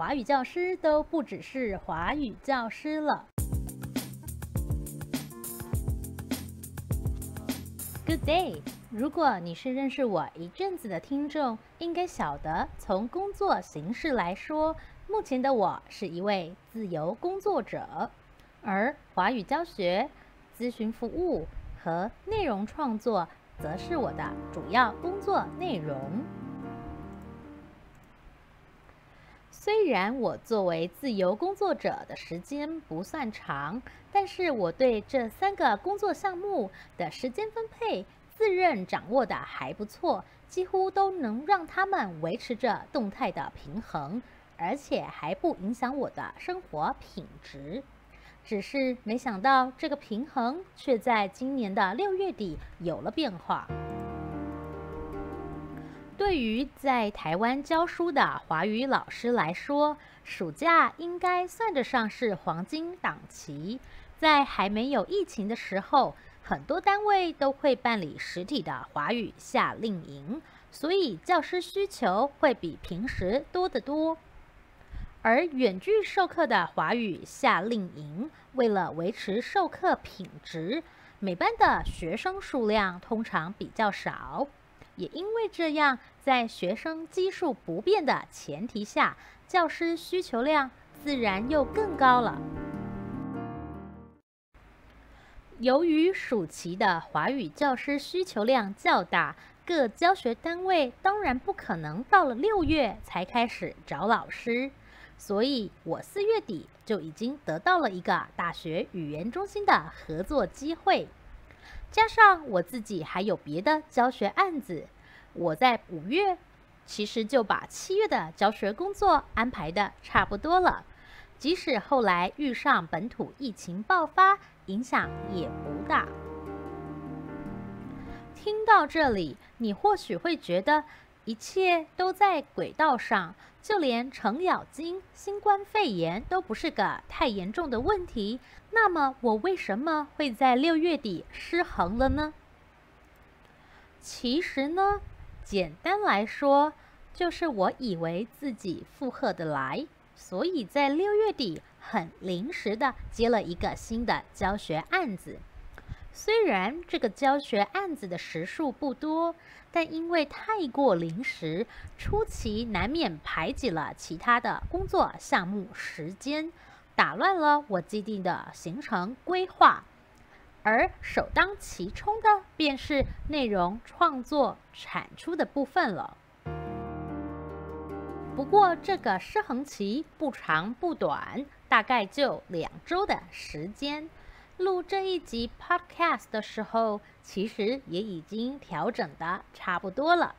华语教师都不只是华语教师了。Good day！如果你是认识我一阵子的听众，应该晓得，从工作形式来说，目前的我是一位自由工作者，而华语教学、咨询服务和内容创作，则是我的主要工作内容。虽然我作为自由工作者的时间不算长，但是我对这三个工作项目的时间分配自认掌握得还不错，几乎都能让他们维持着动态的平衡，而且还不影响我的生活品质。只是没想到这个平衡却在今年的六月底有了变化。对于在台湾教书的华语老师来说，暑假应该算得上是黄金档期。在还没有疫情的时候，很多单位都会办理实体的华语夏令营，所以教师需求会比平时多得多。而远距授课的华语夏令营，为了维持授课品质，每班的学生数量通常比较少。也因为这样，在学生基数不变的前提下，教师需求量自然又更高了。由于暑期的华语教师需求量较大，各教学单位当然不可能到了六月才开始找老师，所以我四月底就已经得到了一个大学语言中心的合作机会。加上我自己还有别的教学案子，我在五月其实就把七月的教学工作安排的差不多了。即使后来遇上本土疫情爆发，影响也不大。听到这里，你或许会觉得一切都在轨道上。就连程咬金新冠肺炎都不是个太严重的问题，那么我为什么会在六月底失衡了呢？其实呢，简单来说，就是我以为自己负荷得来，所以在六月底很临时的接了一个新的教学案子。虽然这个教学案子的时数不多，但因为太过临时，初期难免排挤了其他的工作项目时间，打乱了我既定的行程规划。而首当其冲的便是内容创作产出的部分了。不过这个失衡期不长不短，大概就两周的时间。录这一集 Podcast 的时候，其实也已经调整的差不多了，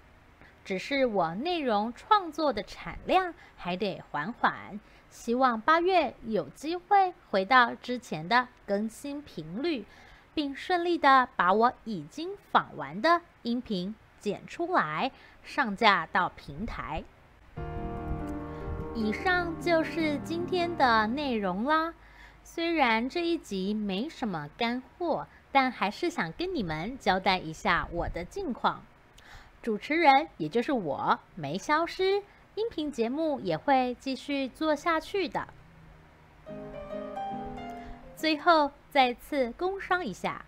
只是我内容创作的产量还得缓缓，希望八月有机会回到之前的更新频率，并顺利的把我已经访完的音频剪出来，上架到平台。以上就是今天的内容啦。虽然这一集没什么干货，但还是想跟你们交代一下我的近况。主持人也就是我没消失，音频节目也会继续做下去的。最后再次工商一下，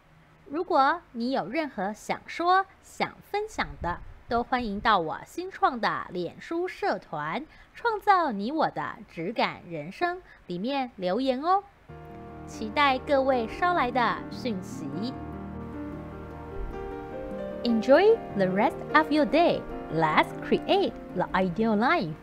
如果你有任何想说、想分享的，都欢迎到我新创的脸书社团“创造你我的质感人生”里面留言哦。期待各位捎来的讯息。Enjoy the rest of your day. Let's create the ideal life.